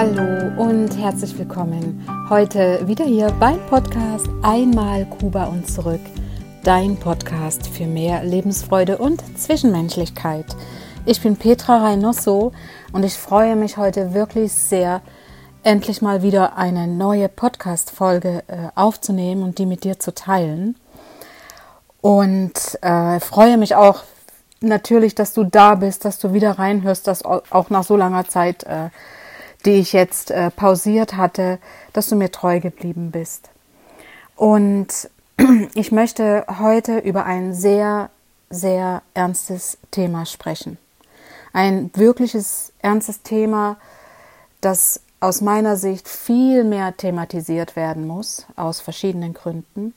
Hallo und herzlich willkommen. Heute wieder hier beim Podcast Einmal Kuba und zurück. Dein Podcast für mehr Lebensfreude und Zwischenmenschlichkeit. Ich bin Petra Reynoso und ich freue mich heute wirklich sehr, endlich mal wieder eine neue Podcast-Folge äh, aufzunehmen und die mit dir zu teilen. Und äh, freue mich auch natürlich, dass du da bist, dass du wieder reinhörst, dass auch nach so langer Zeit, äh, die ich jetzt äh, pausiert hatte, dass du mir treu geblieben bist. Und ich möchte heute über ein sehr, sehr ernstes Thema sprechen. Ein wirkliches ernstes Thema, das aus meiner Sicht viel mehr thematisiert werden muss, aus verschiedenen Gründen.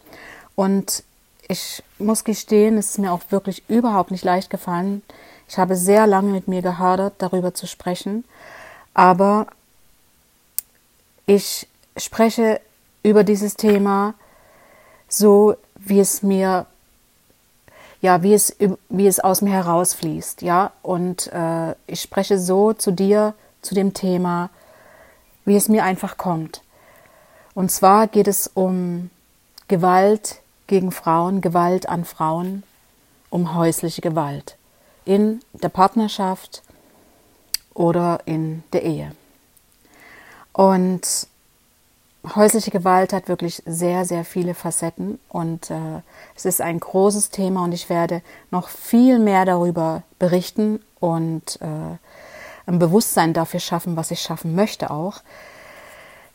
Und ich muss gestehen, es ist mir auch wirklich überhaupt nicht leicht gefallen. Ich habe sehr lange mit mir gehadert, darüber zu sprechen. Aber ich spreche über dieses Thema so, wie es mir, ja, wie es, wie es aus mir herausfließt, ja. Und äh, ich spreche so zu dir, zu dem Thema, wie es mir einfach kommt. Und zwar geht es um Gewalt gegen Frauen, Gewalt an Frauen, um häusliche Gewalt in der Partnerschaft oder in der Ehe. Und häusliche Gewalt hat wirklich sehr, sehr viele Facetten und äh, es ist ein großes Thema und ich werde noch viel mehr darüber berichten und äh, ein Bewusstsein dafür schaffen, was ich schaffen möchte auch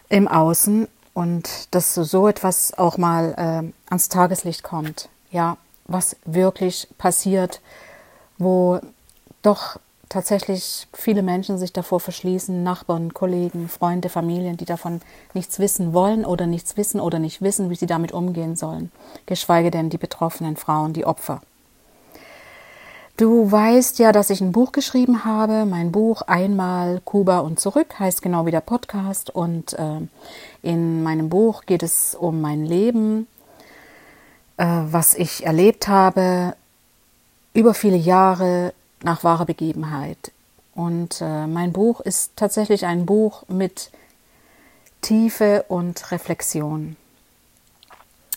im Außen und dass so etwas auch mal äh, ans Tageslicht kommt. Ja, was wirklich passiert, wo doch tatsächlich viele Menschen sich davor verschließen, Nachbarn, Kollegen, Freunde, Familien, die davon nichts wissen wollen oder nichts wissen oder nicht wissen, wie sie damit umgehen sollen, geschweige denn die betroffenen Frauen, die Opfer. Du weißt ja, dass ich ein Buch geschrieben habe. Mein Buch Einmal Kuba und zurück heißt genau wie der Podcast. Und äh, in meinem Buch geht es um mein Leben, äh, was ich erlebt habe über viele Jahre nach wahrer Begebenheit. Und äh, mein Buch ist tatsächlich ein Buch mit Tiefe und Reflexion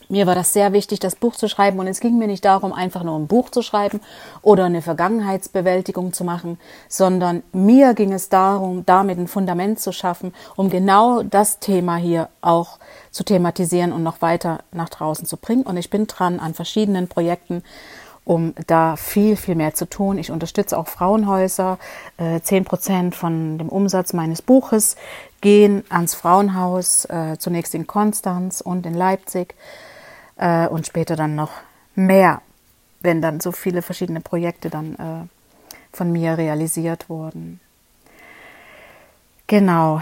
mir war das sehr wichtig, das Buch zu schreiben. Und es ging mir nicht darum, einfach nur ein Buch zu schreiben oder eine Vergangenheitsbewältigung zu machen, sondern mir ging es darum, damit ein Fundament zu schaffen, um genau das Thema hier auch zu thematisieren und noch weiter nach draußen zu bringen. Und ich bin dran an verschiedenen Projekten, um da viel, viel mehr zu tun. Ich unterstütze auch Frauenhäuser. Äh, zehn Prozent von dem Umsatz meines Buches gehen ans Frauenhaus, äh, zunächst in Konstanz und in Leipzig äh, und später dann noch mehr, wenn dann so viele verschiedene Projekte dann von mir realisiert wurden. Genau.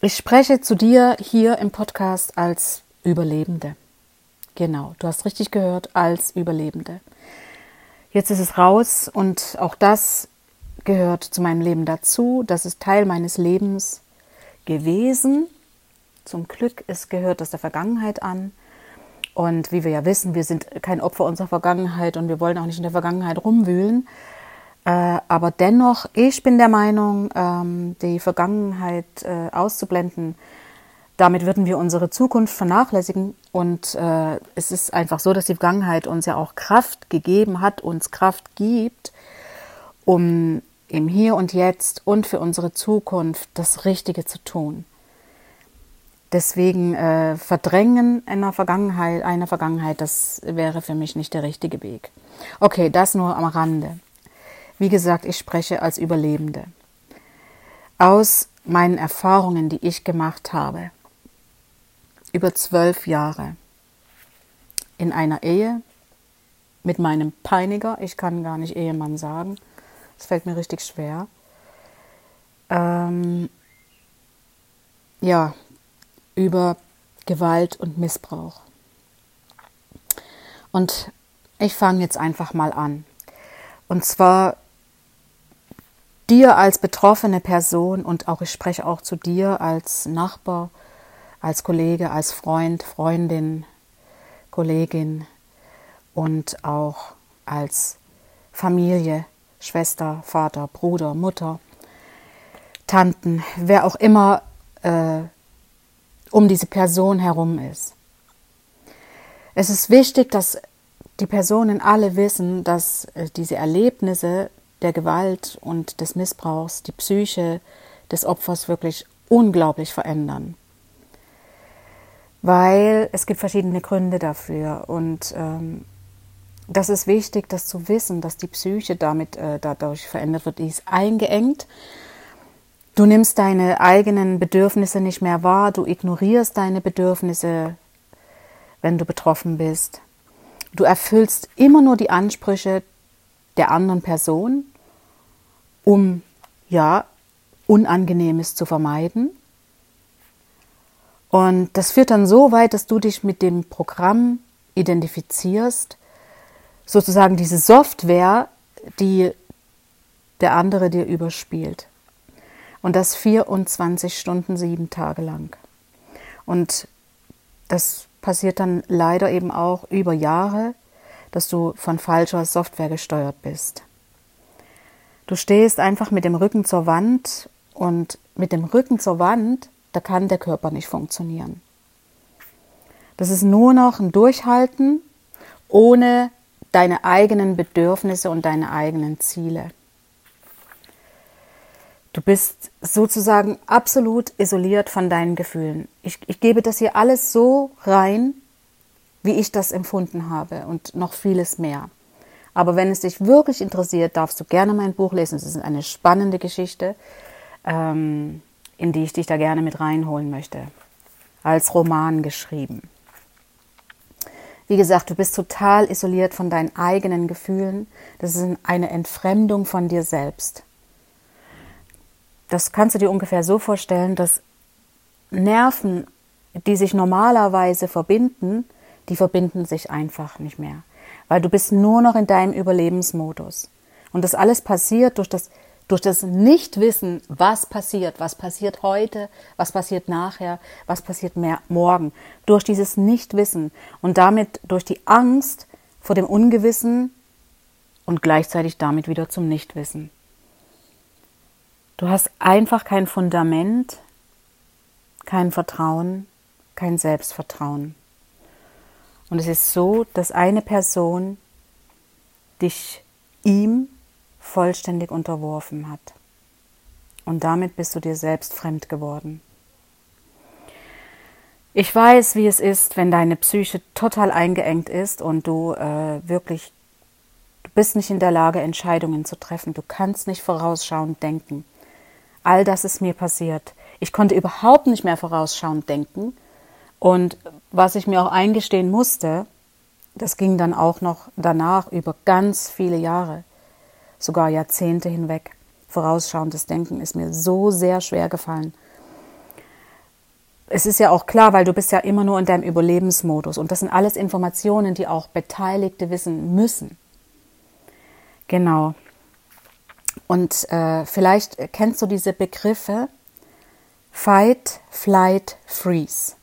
Ich spreche zu dir hier im Podcast als Überlebende. Genau, du hast richtig gehört, als Überlebende. Jetzt ist es raus und auch das gehört zu meinem Leben dazu. Das ist Teil meines Lebens gewesen. Zum Glück, es gehört aus der Vergangenheit an. Und wie wir ja wissen, wir sind kein Opfer unserer Vergangenheit und wir wollen auch nicht in der Vergangenheit rumwühlen. Äh, aber dennoch, ich bin der Meinung, ähm, die Vergangenheit äh, auszublenden, damit würden wir unsere Zukunft vernachlässigen. Und äh, es ist einfach so, dass die Vergangenheit uns ja auch Kraft gegeben hat, uns Kraft gibt, um im Hier und Jetzt und für unsere Zukunft das Richtige zu tun. Deswegen äh, verdrängen einer Vergangenheit, einer Vergangenheit, das wäre für mich nicht der richtige Weg. Okay, das nur am Rande. Wie gesagt, ich spreche als Überlebende. Aus meinen Erfahrungen, die ich gemacht habe, über zwölf Jahre in einer Ehe mit meinem Peiniger, ich kann gar nicht Ehemann sagen, das fällt mir richtig schwer. Ähm, ja, über Gewalt und Missbrauch. Und ich fange jetzt einfach mal an. Und zwar dir als betroffene Person und auch ich spreche auch zu dir als Nachbar, als Kollege, als Freund, Freundin, Kollegin und auch als Familie, Schwester, Vater, Bruder, Mutter. Tanten, wer auch immer äh, um diese Person herum ist. Es ist wichtig, dass die Personen alle wissen, dass äh, diese Erlebnisse der Gewalt und des Missbrauchs die Psyche des Opfers wirklich unglaublich verändern. Weil es gibt verschiedene Gründe dafür und ähm, das ist wichtig, das zu wissen, dass die Psyche damit äh, dadurch verändert wird. Die ist eingeengt. Du nimmst deine eigenen Bedürfnisse nicht mehr wahr. Du ignorierst deine Bedürfnisse, wenn du betroffen bist. Du erfüllst immer nur die Ansprüche der anderen Person, um ja Unangenehmes zu vermeiden. Und das führt dann so weit, dass du dich mit dem Programm identifizierst, sozusagen diese Software, die der andere dir überspielt. Und das 24 Stunden, sieben Tage lang. Und das passiert dann leider eben auch über Jahre, dass du von falscher Software gesteuert bist. Du stehst einfach mit dem Rücken zur Wand und mit dem Rücken zur Wand, da kann der Körper nicht funktionieren. Das ist nur noch ein Durchhalten ohne deine eigenen Bedürfnisse und deine eigenen Ziele. Du bist sozusagen absolut isoliert von deinen Gefühlen. Ich, ich gebe das hier alles so rein, wie ich das empfunden habe und noch vieles mehr. Aber wenn es dich wirklich interessiert, darfst du gerne mein Buch lesen. Es ist eine spannende Geschichte, ähm, in die ich dich da gerne mit reinholen möchte. Als Roman geschrieben. Wie gesagt, du bist total isoliert von deinen eigenen Gefühlen. Das ist eine Entfremdung von dir selbst. Das kannst du dir ungefähr so vorstellen, dass Nerven, die sich normalerweise verbinden, die verbinden sich einfach nicht mehr. Weil du bist nur noch in deinem Überlebensmodus. Und das alles passiert durch das durch das Nichtwissen, was passiert, was passiert heute, was passiert nachher, was passiert mehr morgen, durch dieses Nichtwissen und damit durch die Angst vor dem Ungewissen und gleichzeitig damit wieder zum Nichtwissen. Du hast einfach kein Fundament, kein Vertrauen, kein Selbstvertrauen. Und es ist so, dass eine Person dich ihm vollständig unterworfen hat. Und damit bist du dir selbst fremd geworden. Ich weiß, wie es ist, wenn deine Psyche total eingeengt ist und du äh, wirklich, du bist nicht in der Lage, Entscheidungen zu treffen. Du kannst nicht vorausschauend denken. All das ist mir passiert. Ich konnte überhaupt nicht mehr vorausschauend denken. Und was ich mir auch eingestehen musste, das ging dann auch noch danach über ganz viele Jahre sogar Jahrzehnte hinweg. Vorausschauendes Denken ist mir so sehr schwer gefallen. Es ist ja auch klar, weil du bist ja immer nur in deinem Überlebensmodus und das sind alles Informationen, die auch Beteiligte wissen müssen. Genau. Und äh, vielleicht kennst du diese Begriffe Fight, Flight, Freeze.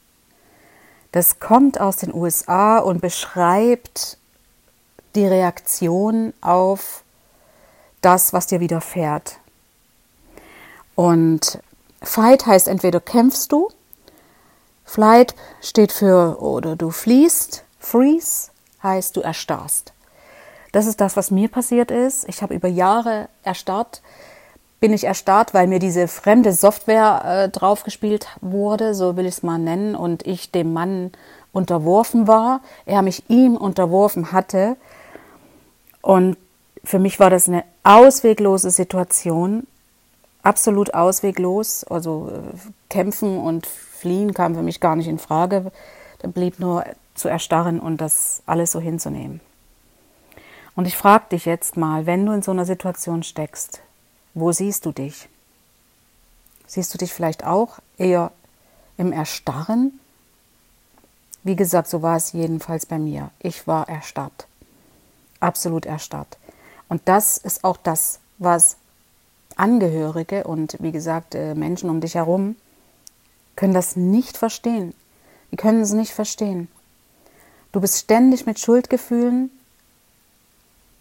Das kommt aus den USA und beschreibt die Reaktion auf das, was dir widerfährt. Und Fight heißt entweder kämpfst du, Flight steht für oder du fliehst, Freeze heißt du erstarrst. Das ist das, was mir passiert ist. Ich habe über Jahre erstarrt, bin ich erstarrt, weil mir diese fremde Software äh, draufgespielt wurde, so will ich es mal nennen, und ich dem Mann unterworfen war, er mich ihm unterworfen hatte. Und für mich war das eine ausweglose Situation, absolut ausweglos. Also äh, kämpfen und fliehen kam für mich gar nicht in Frage. Da blieb nur zu erstarren und das alles so hinzunehmen. Und ich frage dich jetzt mal, wenn du in so einer Situation steckst, wo siehst du dich? Siehst du dich vielleicht auch eher im Erstarren? Wie gesagt, so war es jedenfalls bei mir. Ich war erstarrt. Absolut erstarrt. Und das ist auch das, was Angehörige und wie gesagt äh, Menschen um dich herum können das nicht verstehen. Die können es nicht verstehen. Du bist ständig mit Schuldgefühlen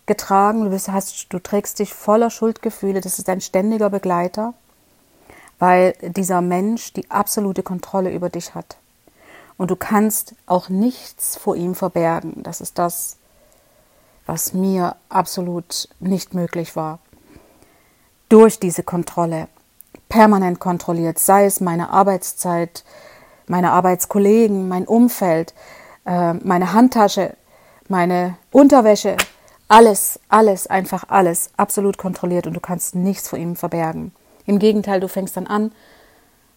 getragen, du, bist, hast, du trägst dich voller Schuldgefühle, das ist ein ständiger Begleiter. weil dieser Mensch die absolute Kontrolle über dich hat. Und du kannst auch nichts vor ihm verbergen. Das ist das, was mir absolut nicht möglich war. Durch diese Kontrolle, permanent kontrolliert, sei es meine Arbeitszeit, meine Arbeitskollegen, mein Umfeld, äh, meine Handtasche, meine Unterwäsche, alles, alles, einfach alles, absolut kontrolliert und du kannst nichts vor ihm verbergen. Im Gegenteil, du fängst dann an,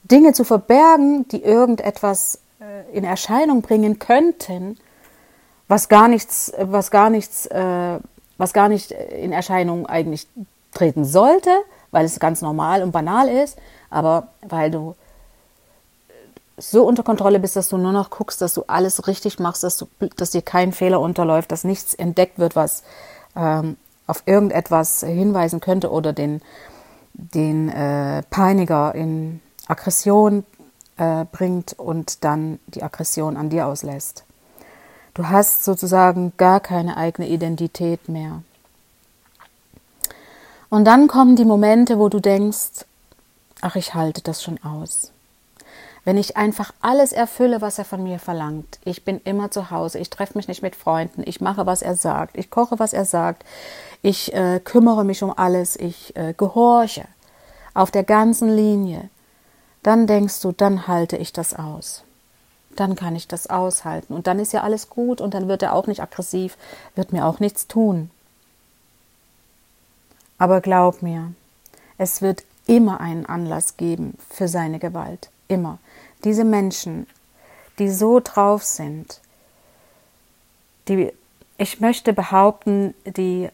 Dinge zu verbergen, die irgendetwas äh, in Erscheinung bringen könnten, was gar nichts, was gar nichts, äh, was gar nicht in Erscheinung eigentlich treten sollte, weil es ganz normal und banal ist, aber weil du so unter Kontrolle bist, dass du nur noch guckst, dass du alles richtig machst, dass, du, dass dir kein Fehler unterläuft, dass nichts entdeckt wird, was ähm, auf irgendetwas hinweisen könnte oder den, den äh, Peiniger in Aggression äh, bringt und dann die Aggression an dir auslässt. Du hast sozusagen gar keine eigene Identität mehr. Und dann kommen die Momente, wo du denkst, ach, ich halte das schon aus. Wenn ich einfach alles erfülle, was er von mir verlangt. Ich bin immer zu Hause, ich treffe mich nicht mit Freunden, ich mache, was er sagt, ich koche, was er sagt, ich äh, kümmere mich um alles, ich äh, gehorche auf der ganzen Linie. Dann denkst du, dann halte ich das aus. Dann kann ich das aushalten. Und dann ist ja alles gut und dann wird er auch nicht aggressiv, wird mir auch nichts tun. Aber glaub mir, es wird immer einen Anlass geben für seine Gewalt. Immer diese Menschen, die so drauf sind, die, ich möchte behaupten, die,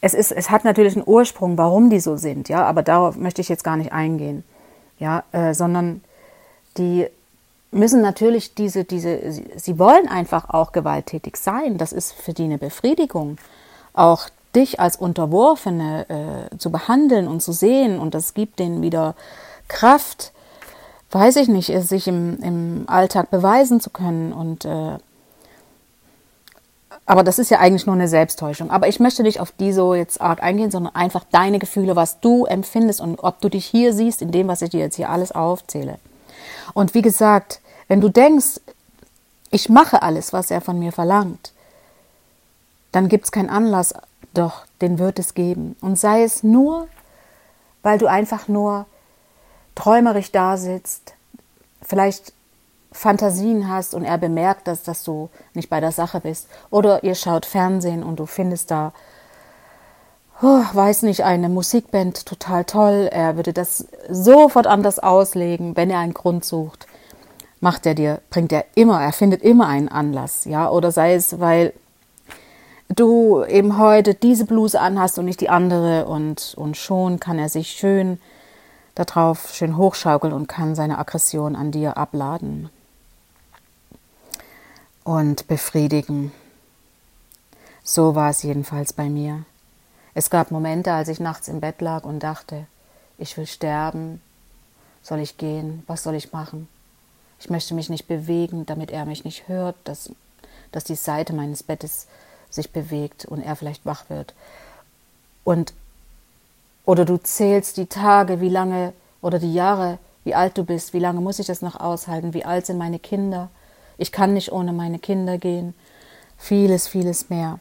es ist, es hat natürlich einen Ursprung, warum die so sind, ja, aber darauf möchte ich jetzt gar nicht eingehen, ja, äh, sondern die müssen natürlich diese, diese, sie, wollen einfach auch gewalttätig sein. Das ist für die eine Befriedigung. Auch dich als Unterworfene äh, zu behandeln und zu sehen und das gibt denen wieder Kraft, weiß ich nicht, sich im, im Alltag beweisen zu können. Und äh, aber das ist ja eigentlich nur eine Selbsttäuschung. Aber ich möchte nicht auf die so jetzt arg eingehen, sondern einfach deine Gefühle, was du empfindest und ob du dich hier siehst in dem, was ich dir jetzt hier alles aufzähle. Und wie gesagt, wenn du denkst, ich mache alles, was er von mir verlangt, dann gibt es keinen Anlass, doch, den wird es geben. Und sei es nur, weil du einfach nur träumerisch da sitzt, vielleicht Fantasien hast und er bemerkt, dass, dass du nicht bei der Sache bist. Oder ihr schaut Fernsehen und du findest da, oh, weiß nicht, eine Musikband total toll. Er würde das sofort anders auslegen, wenn er einen Grund sucht. Macht er dir, bringt er immer, er findet immer einen Anlass, ja. Oder sei es, weil du eben heute diese Bluse anhast und nicht die andere und, und schon kann er sich schön darauf schön hochschaukeln und kann seine Aggression an dir abladen und befriedigen. So war es jedenfalls bei mir. Es gab Momente, als ich nachts im Bett lag und dachte, ich will sterben, soll ich gehen, was soll ich machen? Ich möchte mich nicht bewegen, damit er mich nicht hört, dass, dass die Seite meines Bettes sich bewegt und er vielleicht wach wird. Und oder du zählst die Tage, wie lange oder die Jahre, wie alt du bist, wie lange muss ich das noch aushalten, wie alt sind meine Kinder. Ich kann nicht ohne meine Kinder gehen. Vieles, vieles mehr.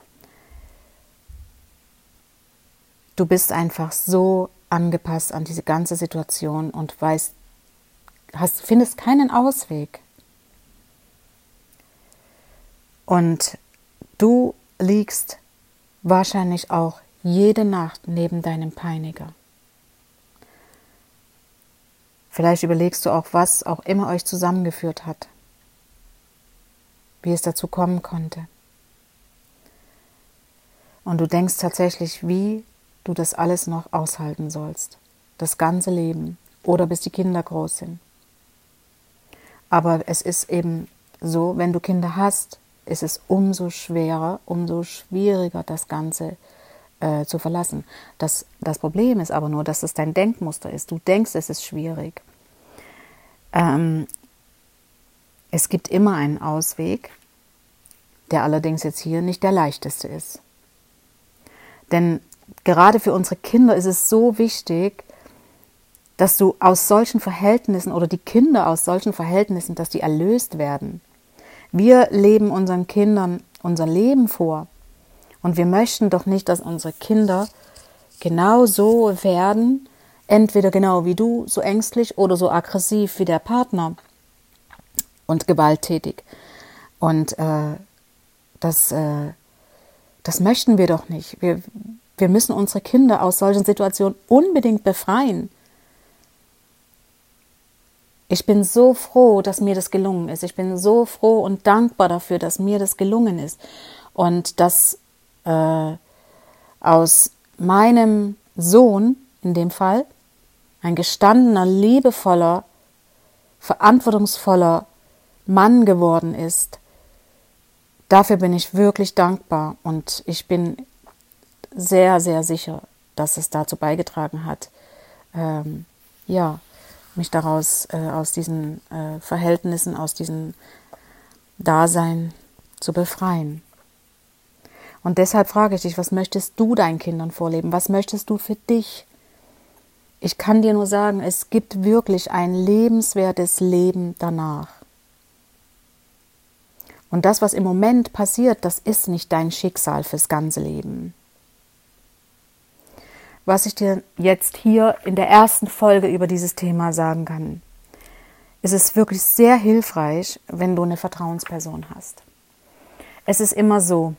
Du bist einfach so angepasst an diese ganze Situation und weißt, hast, findest keinen Ausweg. Und du liegst wahrscheinlich auch jede Nacht neben deinem Peiniger. Vielleicht überlegst du auch, was auch immer euch zusammengeführt hat, wie es dazu kommen konnte. Und du denkst tatsächlich, wie du das alles noch aushalten sollst, das ganze Leben oder bis die Kinder groß sind. Aber es ist eben so, wenn du Kinder hast, ist es umso schwerer, umso schwieriger, das Ganze zu äh, zu verlassen. Das, das Problem ist aber nur, dass es dein Denkmuster ist. Du denkst, es ist schwierig. Ähm, es gibt immer einen Ausweg, der allerdings jetzt hier nicht der leichteste ist. Denn gerade für unsere Kinder ist es so wichtig, dass du aus solchen Verhältnissen oder die Kinder aus solchen Verhältnissen, dass die erlöst werden. Wir leben unseren Kindern unser Leben vor. Und wir möchten doch nicht, dass unsere Kinder genau so werden, entweder genau wie du, so ängstlich oder so aggressiv wie der Partner und gewalttätig. Und äh, das, äh, das möchten wir doch nicht. Wir, wir müssen unsere Kinder aus solchen Situationen unbedingt befreien. Ich bin so froh, dass mir das gelungen ist. Ich bin so froh und dankbar dafür, dass mir das gelungen ist. Und dass äh, aus meinem Sohn, in dem Fall, ein gestandener, liebevoller, verantwortungsvoller Mann geworden ist. Dafür bin ich wirklich dankbar und ich bin sehr, sehr sicher, dass es dazu beigetragen hat, ähm, ja, mich daraus, äh, aus diesen äh, Verhältnissen, aus diesem Dasein zu befreien. Und deshalb frage ich dich, was möchtest du deinen Kindern vorleben? Was möchtest du für dich? Ich kann dir nur sagen, es gibt wirklich ein lebenswertes Leben danach. Und das, was im Moment passiert, das ist nicht dein Schicksal fürs ganze Leben was ich dir jetzt hier in der ersten Folge über dieses Thema sagen kann. Es ist wirklich sehr hilfreich, wenn du eine Vertrauensperson hast. Es ist immer so,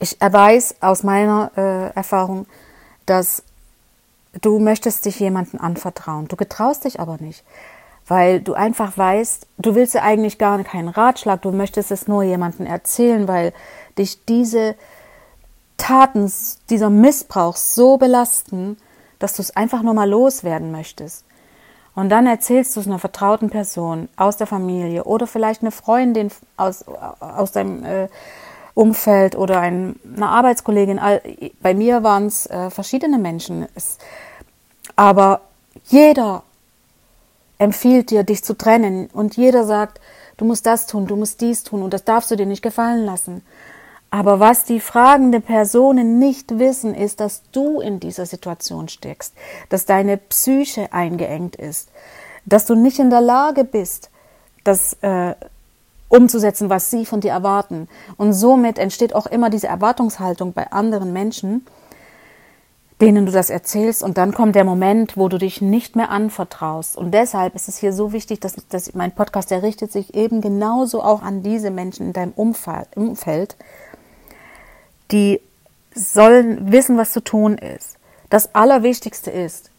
ich weiß aus meiner äh, Erfahrung, dass du möchtest dich jemandem anvertrauen. Du getraust dich aber nicht, weil du einfach weißt, du willst ja eigentlich gar keinen Ratschlag, du möchtest es nur jemandem erzählen, weil dich diese Taten, dieser Missbrauch so belasten, dass du es einfach nur mal loswerden möchtest. Und dann erzählst du es einer vertrauten Person aus der Familie oder vielleicht eine Freundin aus, aus deinem äh, Umfeld oder ein, eine Arbeitskollegin. Bei mir waren es äh, verschiedene Menschen. Es, aber jeder empfiehlt dir, dich zu trennen. Und jeder sagt, du musst das tun, du musst dies tun und das darfst du dir nicht gefallen lassen. Aber was die fragende Personen nicht wissen, ist, dass du in dieser Situation steckst, dass deine Psyche eingeengt ist, dass du nicht in der Lage bist, das äh, umzusetzen, was sie von dir erwarten. Und somit entsteht auch immer diese Erwartungshaltung bei anderen Menschen, denen du das erzählst und dann kommt der Moment, wo du dich nicht mehr anvertraust. Und deshalb ist es hier so wichtig, dass, dass mein Podcast, der richtet sich eben genauso auch an diese Menschen in deinem Umfeld, die sollen wissen, was zu tun ist. Das Allerwichtigste ist,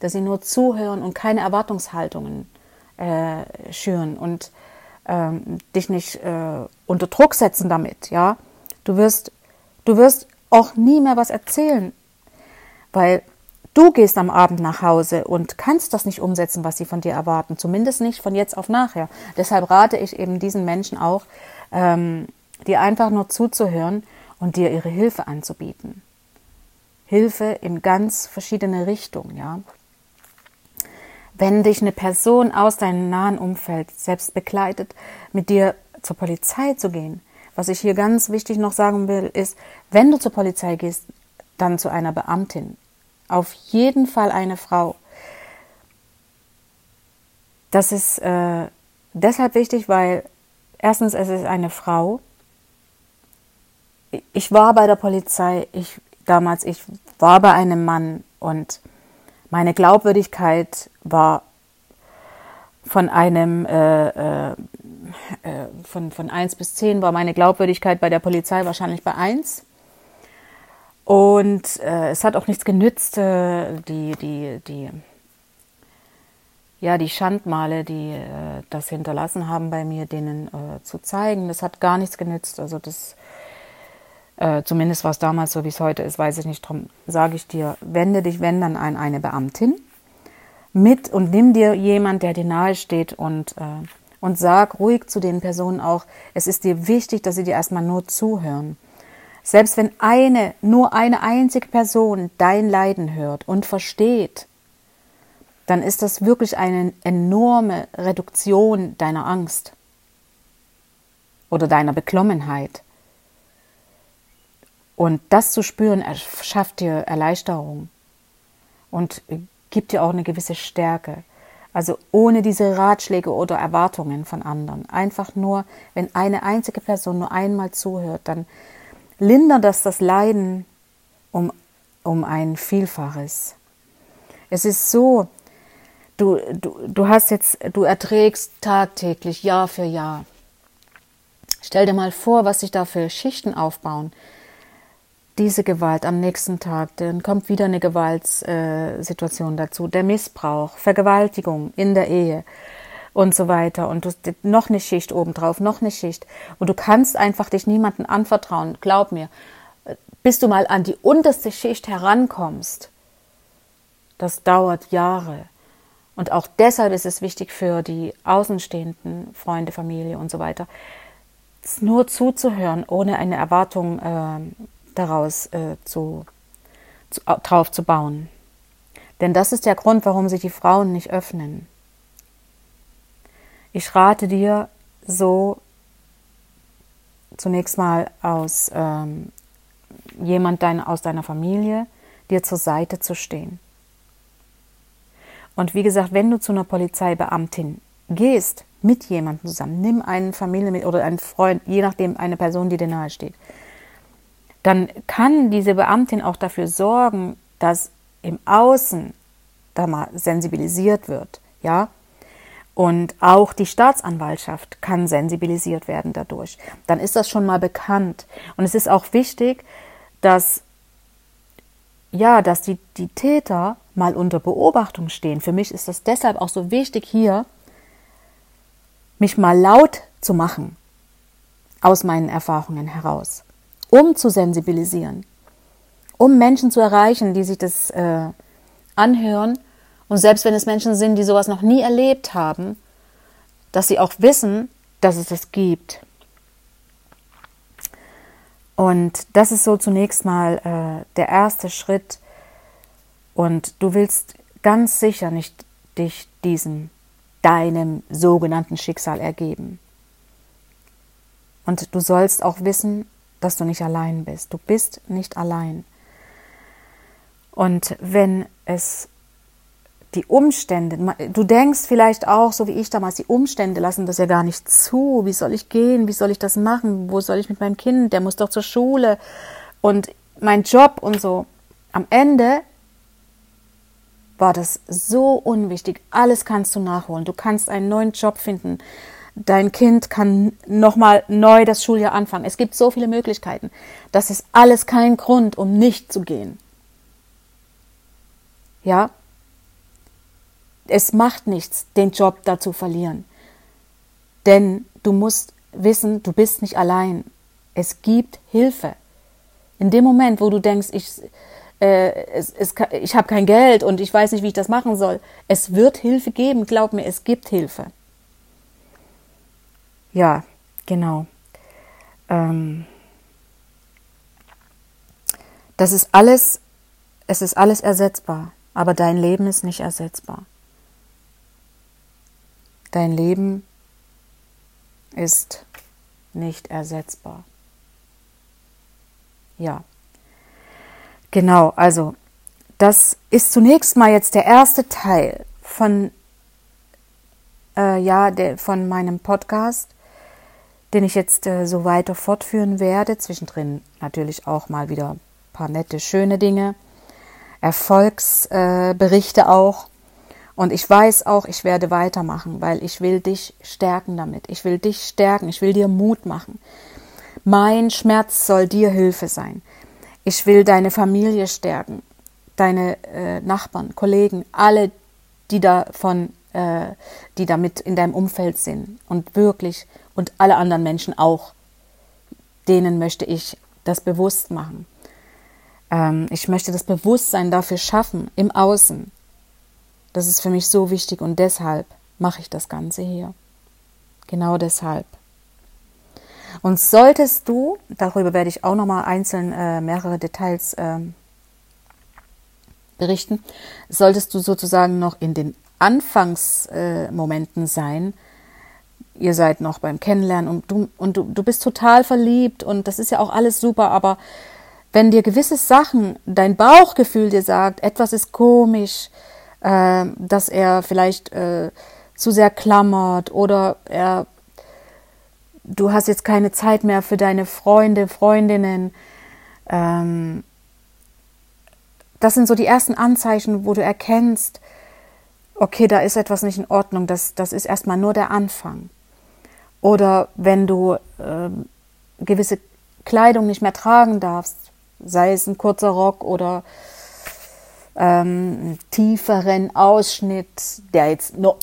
dass sie nur zuhören und keine Erwartungshaltungen äh, schüren und ähm, dich nicht äh, unter Druck setzen damit. Ja, du wirst, du wirst auch nie mehr was erzählen, weil du gehst am Abend nach Hause und kannst das nicht umsetzen, was sie von dir erwarten. Zumindest nicht von jetzt auf nachher. Deshalb rate ich eben diesen Menschen auch, ähm, dir einfach nur zuzuhören und dir ihre Hilfe anzubieten. Hilfe in ganz verschiedene Richtungen, ja. Wenn dich eine Person aus deinem nahen Umfeld selbst begleitet, mit dir zur Polizei zu gehen, was ich hier ganz wichtig noch sagen will, ist, wenn du zur Polizei gehst, dann zu einer Beamtin. Auf jeden Fall eine Frau. Das ist äh, deshalb wichtig, weil erstens es ist eine Frau, ich war bei der Polizei, ich damals, ich war bei einem Mann und meine Glaubwürdigkeit war von einem äh, äh, äh von, von 1 bis 10 war meine Glaubwürdigkeit bei der Polizei wahrscheinlich bei 1. Und äh, es hat auch nichts genützt, äh, die, die, die, ja, die Schandmale, die äh, das hinterlassen haben bei mir, denen zu zeigen. Das hat gar nichts genützt. Also das äh, zumindest war es damals so, wie es heute ist, weiß ich nicht. Darum sage ich dir, wende dich, wenn dann, an eine Beamtin mit und nimm dir jemand, der dir nahe steht und, äh, und sag ruhig zu den Personen auch, es ist dir wichtig, dass sie dir erstmal nur zuhören. Selbst wenn eine, nur eine einzige Person dein Leiden hört und versteht, dann ist das wirklich eine enorme Reduktion deiner Angst oder deiner Beklommenheit. Und das zu spüren, schafft dir Erleichterung. Und gibt dir auch eine gewisse Stärke. Also ohne diese Ratschläge oder Erwartungen von anderen. Einfach nur, wenn eine einzige Person nur einmal zuhört, dann lindert das das Leiden um, um ein Vielfaches. Es ist so, du, du, du hast jetzt, du erträgst tagtäglich, Jahr für Jahr. Stell dir mal vor, was sich da für Schichten Diese Gewalt am nächsten Tag, dann kommt wieder eine Gewaltssituation dazu, der Missbrauch, Vergewaltigung in der Ehe und so weiter. Und du, noch eine Schicht obendrauf, noch eine Schicht. Und du kannst einfach dich niemandem anvertrauen. Glaub mir, bis du mal an die unterste Schicht herankommst, das dauert Jahre. Und auch deshalb ist es wichtig für die Außenstehenden, Freunde, Familie und so weiter, nur zuzuhören, ohne eine Erwartung äh, daraus äh, zu, zu, drauf zu bauen. Denn das ist der Grund, warum sich die Frauen nicht öffnen. Ich rate dir so zunächst mal aus ähm, jemand dein, aus deiner Familie, dir zur Seite zu stehen. Und wie gesagt, wenn du zu einer Polizeibeamtin gehst, mit jemandem zusammen, nimm einen Familienmitglied oder einen Freund, je nachdem eine Person, die dir nahe steht, dann kann diese Beamtin auch dafür sorgen, dass im Außen da mal sensibilisiert wird, ja. Und auch die Staatsanwaltschaft kann sensibilisiert werden dadurch. Dann ist das schon mal bekannt. Und es ist auch wichtig, dass ja, dass die, die Täter mal unter Beobachtung stehen. Für mich ist das deshalb auch so wichtig hier, mich mal laut zu machen aus meinen Erfahrungen heraus, um zu sensibilisieren, um Menschen zu erreichen, die sich das äh, anhören und selbst wenn es Menschen sind, die sowas noch nie erlebt haben, dass sie auch wissen, dass es das gibt. Und das ist so zunächst mal äh, der erste Schritt. Und du willst ganz sicher nicht dich diesem deinem sogenannten Schicksal ergeben. Und du sollst auch wissen, dass du nicht allein bist. Du bist nicht allein. Und wenn es die Umstände, du denkst vielleicht auch, so wie ich damals, die Umstände lassen das ja gar nicht zu. Wie soll ich gehen? Wie soll ich das machen? Wo soll ich mit meinem Kind? Der muss doch zur Schule. Und mein Job und so. Am Ende war das so unwichtig. Alles kannst du nachholen. Du kannst einen neuen Job finden. Dein Kind kann nochmal neu das Schuljahr anfangen. Es gibt so viele Möglichkeiten. Das ist alles kein Grund, um nicht zu gehen. Ja? Es macht nichts, den Job da zu verlieren. Denn du musst wissen, du bist nicht allein. Es gibt Hilfe. In dem Moment, wo du denkst, ich, äh, es, es, ich habe kein Geld und ich weiß nicht, wie ich das machen soll. Es wird Hilfe geben, glaub mir, es gibt Hilfe. Ja, genau. Ähm, das ist alles, es ist alles ersetzbar, aber dein Leben ist nicht ersetzbar. Dein Leben ist nicht ersetzbar. Ja. Genau, also das ist zunächst mal jetzt der erste Teil von äh, ja der, von meinem Podcast, den ich jetzt äh, so weiter fortführen werde. Zwischendrin natürlich auch mal wieder ein paar nette, schöne Dinge, Erfolgsberichte äh, auch. Und ich weiß auch, ich werde weitermachen, weil ich will dich stärken damit. Ich will dich stärken. Ich will dir Mut machen. Mein Schmerz soll dir Hilfe sein. Ich will deine Familie stärken, deine äh, Nachbarn, Kollegen, alle, die davon, äh, die damit in deinem Umfeld sind und wirklich und alle anderen Menschen auch. Denen möchte ich das bewusst machen. Ähm, ich möchte das Bewusstsein dafür schaffen im Außen. Das ist für mich so wichtig und deshalb mache ich das Ganze hier. Genau deshalb. Und solltest du, darüber werde ich auch nochmal einzeln äh, mehrere Details äh, berichten, solltest du sozusagen noch in den Anfangsmomenten äh, sein, ihr seid noch beim Kennenlernen und du, und du, du bist total verliebt und das ist ja auch alles super, aber wenn dir gewisse Sachen, dein Bauchgefühl dir sagt, etwas ist komisch, äh, dass er vielleicht äh, zu sehr klammert oder er, du hast jetzt keine Zeit mehr für deine Freunde, Freundinnen. Ähm, das sind so die ersten Anzeichen, wo du erkennst, okay, da ist etwas nicht in Ordnung, das, das ist erstmal nur der Anfang. Oder wenn du äh, gewisse Kleidung nicht mehr tragen darfst, sei es ein kurzer Rock oder ähm, tieferen Ausschnitt, der jetzt noch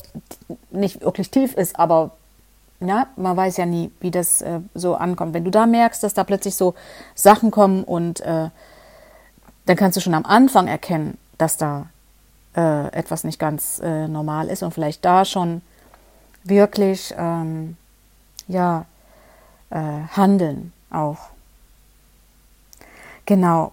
nicht wirklich tief ist, aber ja, man weiß ja nie, wie das äh, so ankommt. Wenn du da merkst, dass da plötzlich so Sachen kommen und äh, dann kannst du schon am Anfang erkennen, dass da äh, etwas nicht ganz äh, normal ist und vielleicht da schon wirklich ähm, ja äh, handeln auch. Genau.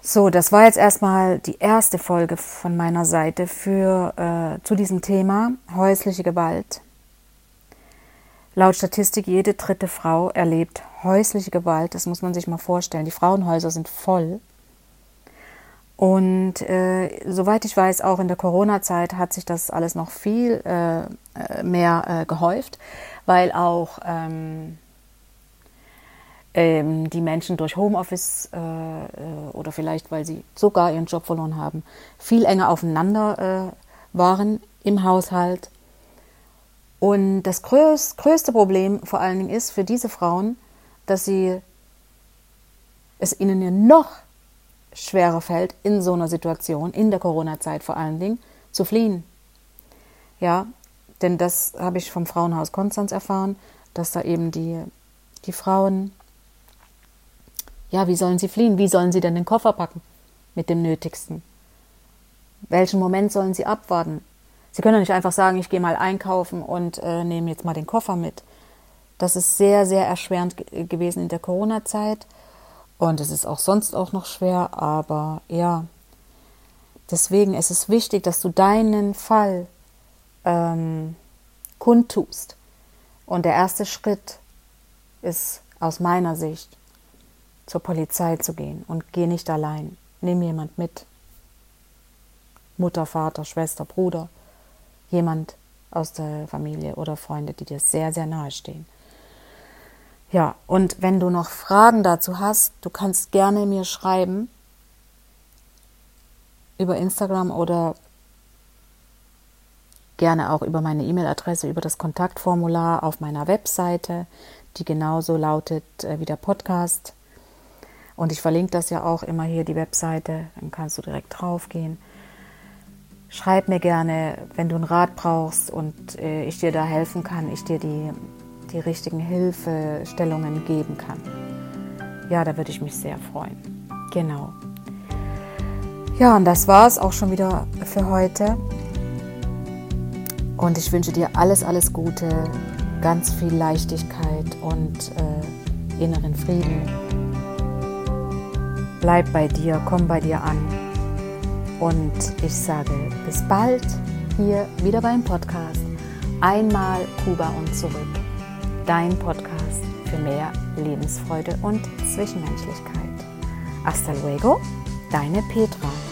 So, das war jetzt erstmal die erste Folge von meiner Seite für äh, zu diesem Thema häusliche Gewalt. Laut Statistik jede dritte Frau erlebt häusliche Gewalt. Das muss man sich mal vorstellen. Die Frauenhäuser sind voll. Und äh, soweit ich weiß, auch in der Corona-Zeit hat sich das alles noch viel äh, äh mehr äh, gehäuft, weil auch ähm, ähm, die Menschen durch Homeoffice äh, äh, oder vielleicht, weil sie sogar ihren Job verloren haben, viel enger aufeinander waren im Haushalt. Und das größ größte Problem vor allen Dingen ist für diese Frauen, dass sie es ihnen ja noch schwerer fällt, in so einer Situation, in der Corona-Zeit vor allen Dingen, zu fliehen. Ja, denn das habe ich vom Frauenhaus Konstanz erfahren, dass da eben die, die Frauen, ja, wie sollen sie fliehen? Wie sollen sie denn den Koffer packen mit dem Nötigsten? Welchen Moment sollen sie abwarten? Sie können ja nicht einfach sagen, ich gehe mal einkaufen und äh, nehme jetzt mal den Koffer mit. Das ist sehr, sehr erschwerend gewesen in der Corona-Zeit. Und es ist auch sonst auch noch schwer, aber ja, deswegen ist es wichtig, dass du deinen Fall ähm, kundtust. Und der erste Schritt ist aus meiner Sicht, zur Polizei zu gehen und geh nicht allein. Nimm jemand mit. Mutter, Vater, Schwester, Bruder, jemand aus der Familie oder Freunde, die dir sehr, sehr nahe stehen. Ja, und wenn du noch Fragen dazu hast, du kannst gerne mir schreiben über Instagram oder gerne auch über meine E-Mail-Adresse, über das Kontaktformular auf meiner Webseite, die genauso lautet äh, wie der Podcast. Und ich verlinke das ja auch immer hier, die Webseite, dann kannst du direkt draufgehen. Schreib mir gerne, wenn du einen Rat brauchst und äh, ich dir da helfen kann, ich dir die die richtigen Hilfestellungen geben kann. Ja, da würde ich mich sehr freuen. Genau. Ja, und das war es auch schon wieder für heute. Und ich wünsche dir alles, alles Gute, ganz viel Leichtigkeit und äh, inneren Frieden. Bleib bei dir, komm bei dir an. Und ich sage bis bald hier wieder beim Podcast. Einmal Kuba und zurück dein Podcast für mehr Lebensfreude und Zwischenmenschlichkeit. Hasta luego, deine Petra.